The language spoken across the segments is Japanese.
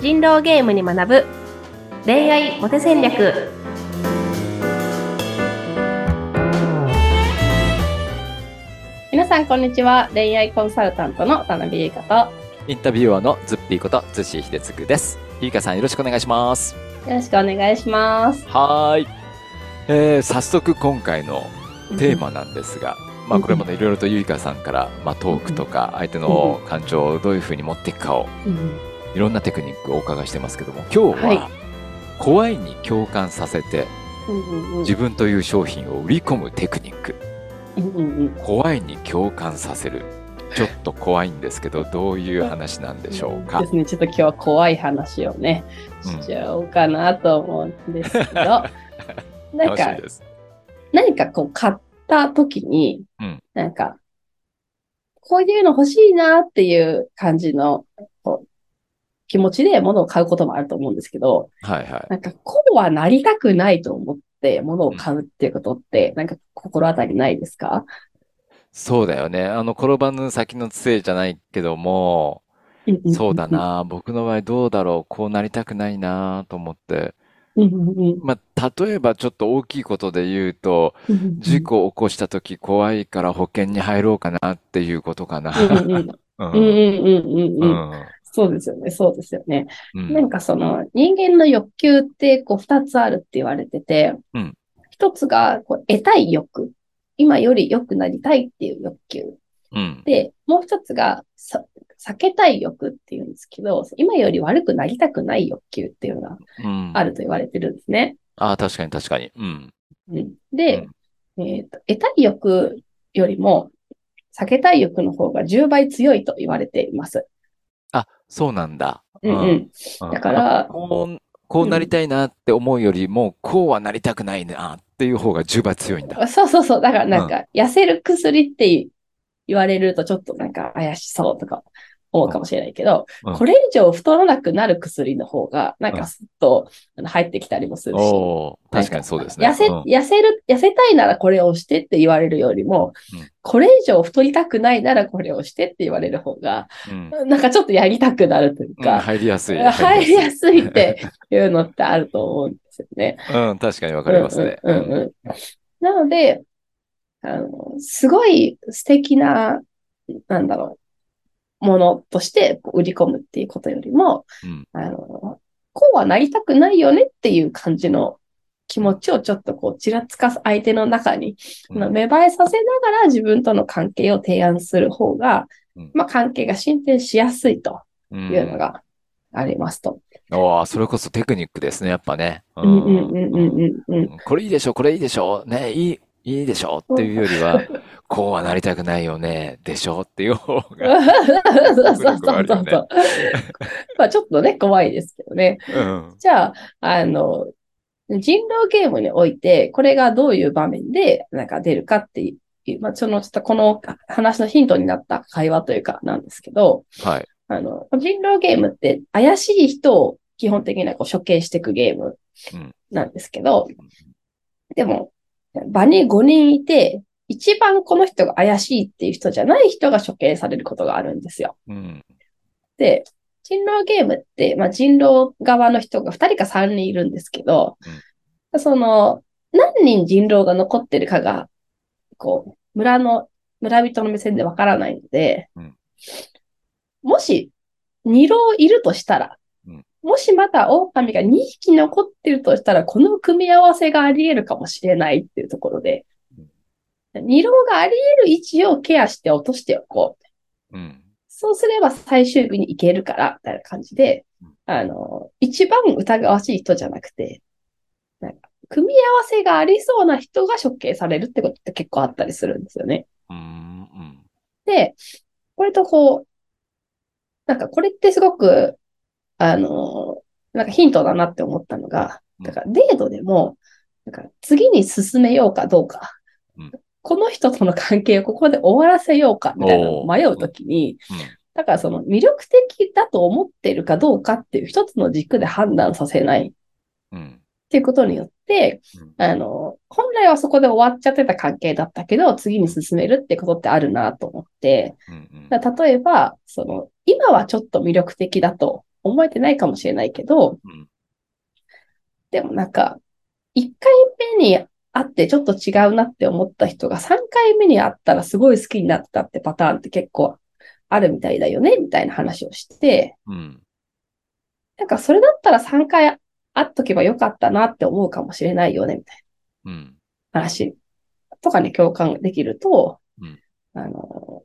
人狼ゲームに学ぶ。恋愛モテ戦略。皆さんこんにちは。恋愛コンサルタントの田辺優香インタビュアーのズッピーことズシヒデツグです。ゆいかさんよろしくお願いします。ろしくお願いします。はーい。えー、早速今回のテーマなんですが、まあこれもね、いろいろとゆいかさんから、まあトークとか相手の感情をどういうふうに持っていくかを、うんいろんなテクニックをお伺いしてますけども、今日は怖いに共感させて自分という商品を売り込むテクニック。怖いに共感させる。ちょっと怖いんですけど、どういう話なんでしょうか？で。すねちょっと今日は怖い話をねうんしちゃおうかなと思うんですけど、なんか。何かこう買った時に、うんなんか、こういうの欲しいなっていう感じのこう気持ちで物を買うこともあると思うんですけど、はいはい。なんかこうはなりたくないと思って物を買うっていうことって、なんか心当たりないですか？そうだよね。あの、転ばぬ先の杖じゃないけども、そうだ。な。僕の場合どうだろう？こうなりたくないなと思って。まあ、例えばちょっと大きいことで言うと、事故を起こした時怖いから保険に入ろうかなっていうことかな。うんうんうんう うんうんうんうんううんん。そうですよね、そうですよね。うんなんかその人間の欲求ってこう二つあるって言われててうん、一つがこう得たい欲。今より良くなりたいっていう欲求。うん。で、もう一つがさ避けたい欲っていうんですけど、今より悪くなりたくない欲求っていうのがうん。あると言われてるんですね。ああ、確かに確かに。うん。うんで、えっと、得たい欲よりも避けたい欲の方が10倍強いと言われています。あ、そうなんだ。うんうん。うんだからあこう、こうなりたいなって思うよりも、こうはなりたくないなっていう方が10倍強いんだ。そうそうそう。だからなんか、痩せる薬って言われるとちょっとなんか怪しそうとか思うかもしれないけど、うんこれ以上太らなくなる薬の方が、なんうんかすっと入ってきたりもするし。確かにそうですね。痩せ、うん痩せる、痩せたいならこれをしてって言われるよりも、うんこれ以上太りたくないならこれをしてって言われる方が、うんなんかちょっとやりたくなるといううんか、入りやすい。入りやすいっていうのってあると思うんですよね。うん、確かにわかりますね。うんうんなので、あの、すごい素敵な、なんだろう、ものとして売り込むっていうことよりも、うん。あの、こうはなりたくないよねっていう感じの気持ちをちょっとこう、ちらつかす相手の中に、うん。芽生えさせながら自分との関係を提案する方が、うん。まあ、関係が進展しやすいとうんいうのがありますと。おーそれこそテクニックですね、やっぱね。ううんうんうんうんうん。うん。これいいでしょ、これいいでしょ、ね、いい、いいでしょっていうよりは、こうはなりたくないよね、でしょ？っていう方が。そうそうそうそう。まあちょっとね、怖いですけどね。うん。じゃあ、あの、人狼ゲームにおいて、これがどういう場面でなんか出るかっていう、まあそのちょっとこの話のヒントになった会話というかなんですけど、はい。あの、人狼ゲームって怪しい人を基本的にはこう処刑していくゲームうんなんですけど、でも、場に5人いて、一番この人が怪しいっていう人じゃない人が処刑されることがあるんですよ。うん。で、人狼ゲームって、まあ、人狼側の人が2人か3人いるんですけど、その、何人人狼が残ってるかが、こう、村の、村人の目線でわからないので、うんもし、2狼いるとしたら、うんもしまだ狼が2匹残ってるとしたら、この組み合わせがあり得るかもしれないっていうところで、2狼があり得る位置をケアして落としておこう。うん。そうすれば最終日に行けるから、みたいな感じでうん、あの、一番疑わしい人じゃなくて、なんか、組み合わせがありそうな人が処刑されるってことって結構あったりするんですよね。うん。うん。で、これとこう、なんかこれってすごく、あの、なんかヒントだなって思ったのが、うんだからデートでも、なんか次に進めようかどうか、うんこの人との関係をここで終わらせようかみたいなのを迷うときに、だからその魅力的だと思っているかどうかっていう一つの軸で判断させないっうん。ていうことによって、うん。あの、本来はそこで終わっちゃってた関係だったけど、次に進めるってことってあるなと思って、例えば、その、今はちょっと魅力的だと思えてないかもしれないけど、うん。でもなんか、1回目に会ってちょっと違うなって思った人が3回目に会ったらすごい好きになったってパターンって結構あるみたいだよね、みたいな話をして、うん。なんかそれだったら3回会っとけばよかったなって思うかもしれないよね、みたいうん。な話とかに共感できると、うんあの、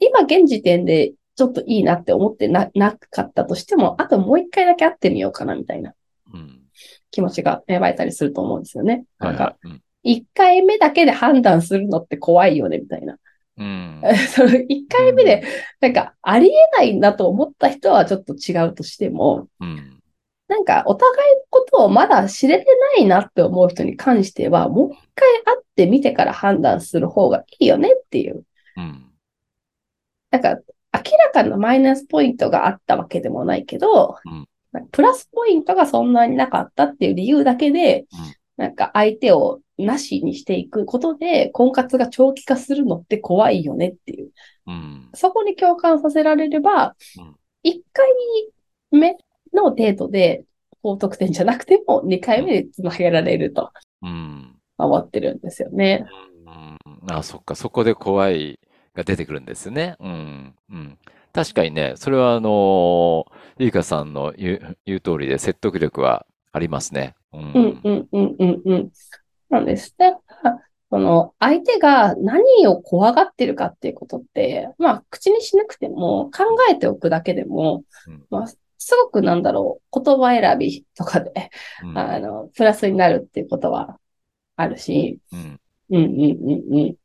今現時点でちょっといいなって思ってな、なかったとしても、あともう一回だけ会ってみようかな、みたいなうん。気持ちが芽生えたりすると思うんですよね。はいなんか、一回目だけで判断するのって怖いよね、みたいな。うん。その一回目で、なんか、ありえないなと思った人はちょっと違うとしても、うん。なんか、お互いのことをまだ知れてないなって思う人に関しては、もう一回会ってみてから判断する方がいいよねっていう。うん。なんか、明らかなマイナスポイントがあったわけでもないけど、うんプラスポイントがそんなになかったっていう理由だけで、うんなんか相手をなしにしていくことで、婚活が長期化するのって怖いよねっていう。うん。そこに共感させられればうん、1回目のデートで高得点じゃなくても2回目でつなげられるとうん。思ってるんですよね。うん。あ、そっか。そこで怖いが出てくるんですね。うん。うん。確かにね、それはあの、ゆいかさんの言う、言う通りで説得力はありますね。ううんん。うんうんうんうん。なんですね。その相手が何を怖がってるかっていうことって、まあ口にしなくても考えておくだけでも、うんまあ、すごくなんだろう、言葉選びとかで、うんあの、プラスになるっていうことはあるし、うんうんうんうんうん。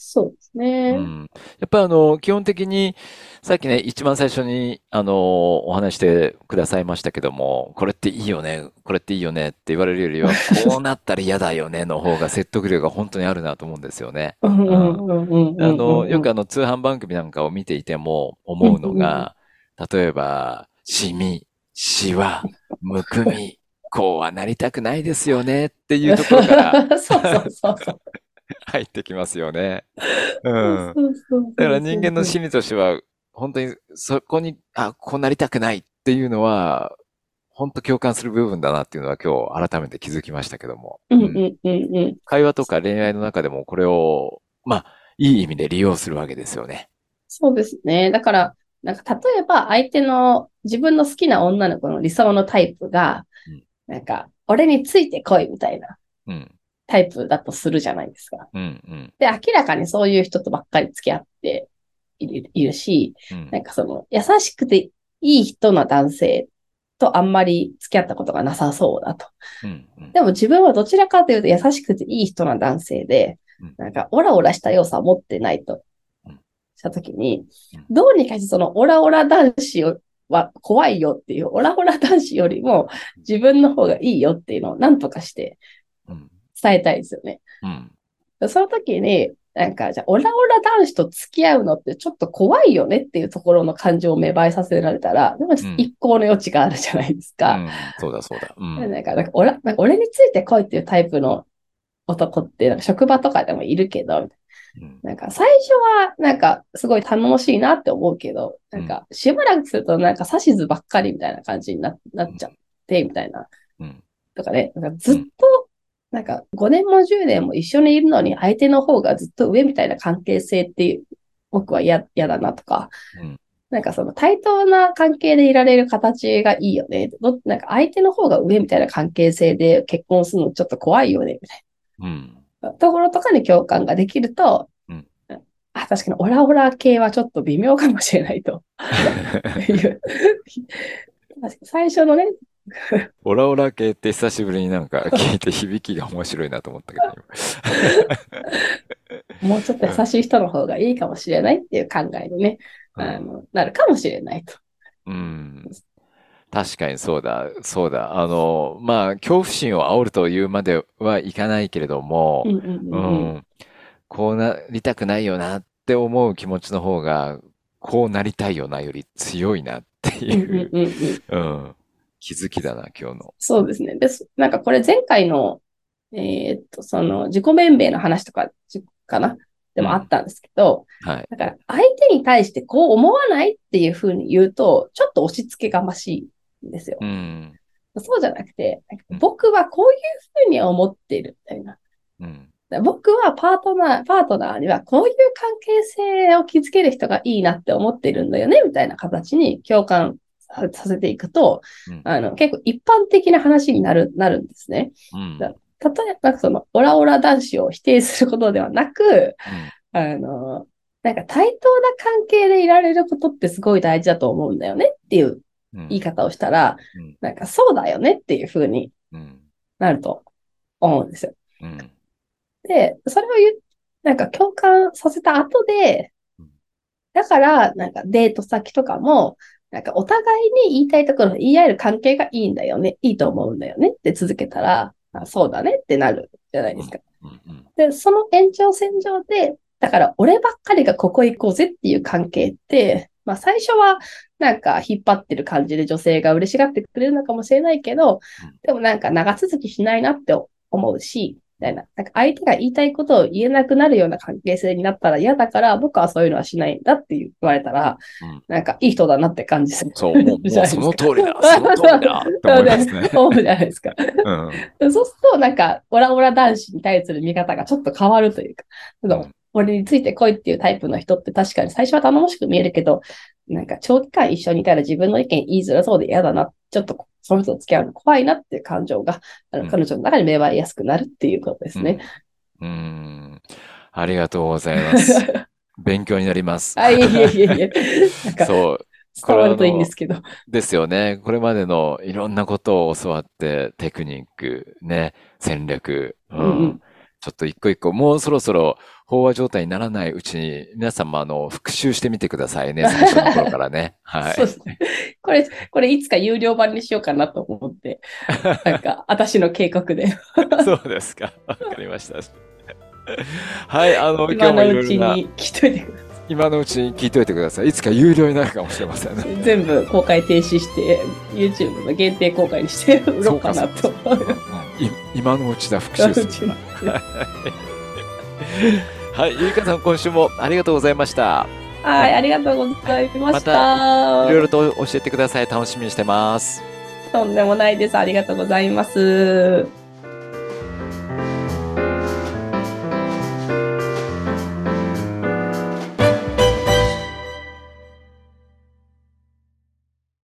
そうですね。うんやっぱりあの、基本的に、さっきね、一番最初に、あの、お話してくださいましたけども、これっていいよね、これっていいよねって言われるよりは、こうなったら嫌だよねの方が説得力が本当にあるなと思うんですよね。うんあの、よくあの、通販番組なんかを見ていても思うのが、例えば、シミ、シワ、むくみ、こうはなりたくないですよねっていうところから そうそうそうそう。入ってきますよね。うん。そうそうそうだから人間の心理としては、本当にそこに、あ、こうなりたくないっていうのは、本当共感する部分だなっていうのは今日改めて気づきましたけども。うんうんうんうん。会話とか恋愛の中でもこれを、まあ、いい意味で利用するわけですよね。そうですね。だから、なんか例えば相手の自分の好きな女の子の理想のタイプがうん、なんか、俺についてこいみたいなうん、タイプだとするじゃないですか。うん、うん、で、明らかにそういう人とばっかり付き合っているし、うんなんかその、優しくていい人な男性とあんまり付き合ったことがなさそうだと。うん、うんでも自分はどちらかというと優しくていい人な男性でうん、なんかオラオラした要素は持ってないとうん。したときにうん、どうにかしてそのオラオラ男子をは怖いよっていう、オラオラ男子よりも自分の方がいいよっていうのを何とかしてうん、伝えたいですよね。うん、その時に、なんか、じゃあ、オラオラ男子と付き合うのってちょっと怖いよねっていうところの感情を芽生えさせられたら、でも一向の余地があるじゃないですか。うん。そうだそうだ。うん、なんか、なんか俺なんか俺についてこいっていうタイプの男って、なんか職場とかでもいるけど、うん、なんか最初はなんかすごい頼もしいなって思うけど、なんかしばらくするとなんか指図ばっかりみたいな感じにななっちゃって、みたいな。うん、とかね、なんかずっと、なんか5年も10年も一緒にいるのに相手の方がずっと上みたいな関係性って僕は嫌嫌だなとか、うん。なんかその対等な関係でいられる形がいいよね。どなんか相手の方が上みたいな関係性で結婚するのちょっと怖いよね、みたいうん、なところとかに共感ができると、うん。あ、確かにオラオラ系はちょっと微妙かもしれないと。最初のね、オラオラ系って久しぶりになんか聞いて響きが面白いなと思ったけど、今もうちょっと優しい人の方がいいかもしれないっていう考えにね、あの、なるかもしれないと。うん。確かにそうだ、そうだ。あの、まあ、恐怖心を煽るというまではいかないけれどもうん、うんううんうん。ん、こうなりたくないよなって思う気持ちの方が、こうなりたいよなより強いなってうんいう、うんうんうんうん、気づきだな、今日の。そうですね。です。なんかこれ前回の、えーっと、その自己弁明の話とか、じかな？でもあったんですけど、はい。だから相手に対してこう思わないっていうふうに言うと、ちょっと押し付けがましいんですよ。うん。そうじゃなくてうん、僕はこういうふうに思っているみたいな。うん。僕はパートナー、パートナーにはこういう関係性を築ける人がいいなって思ってるんだよね、みたいな形に共感ささせていくと、うんあの、結構一般的な話になる、なるんですね。うん。だ例えば、その、オラオラ男子を否定することではなく、あの、なんか対等な関係でいられることってすごい大事だと思うんだよねっていううん。言い方をしたらうん、なんかそうだよねっていう風にうん。なると思うんですよ。うん。で、それを言う、なんか共感させた後でうん、だから、なんかデート先とかも、なんかお互いに言いたいところを言い合える関係がいいんだよね、いいと思うんだよね。って続けたら、あそうだねってなるじゃないですか。で、その延長線上で、だから俺ばっかりがここ行こうぜっていう関係って、まあ最初はなんか引っ張ってる感じで女性が嬉しがってくれるのかもしれないけどうん、でもなんか長続きしないなって思うし、みたいな。なんか相手が言いたいことを言えなくなるような関係性になったら嫌だから、僕はそういうのはしないんだって言われたら、うんなんかいい人だなって感じする。そう、もう、もうその通りだ。その通りだ って思いますね。そうじゃないですか。うん。そうすると、なんか、オラオラ男子に対する見方がちょっと変わるというか、うん俺についてこいっていうタイプの人って確かに最初は頼もしく見えるけど、なんか長期間一緒にいたら自分の意見言いづらそうで嫌だな。ちょっとその人と付き合うの怖いなっていう感情が、あうんの彼女の中に芽生えやすくなるっていうことですね。うん。うん。ありがとうございます。勉強になります。はい、いえいえいえ。そう。伝わるといいんですけど。ですよね。これまでのいろんなことを教わって、テクニック、ね、戦略、うんうんうんちょっと一個一個、もうそろそろ飽和状態にならないうちに、皆さんもあの、復習してみてくださいね。最初の頃からね。はい。そうですね。これ、これいつか有料版にしようかなと思って、なんか、私の計画で。そうですか。わかりました。はい、あの、今今日もいのうちに聞いといてくださ今のうちに聞いといてください。いつか有料になるかもしれませんね。い。全部公開停止して、YouTube の限定公開にして売ろうかなと。い今のうちだ、復習する。はい、ゆいかさん、今週もありがとうございました。はい、ありがとうございました。いろいろと教えてください。楽しみにしてます。とんでもないです。ありがとうございます。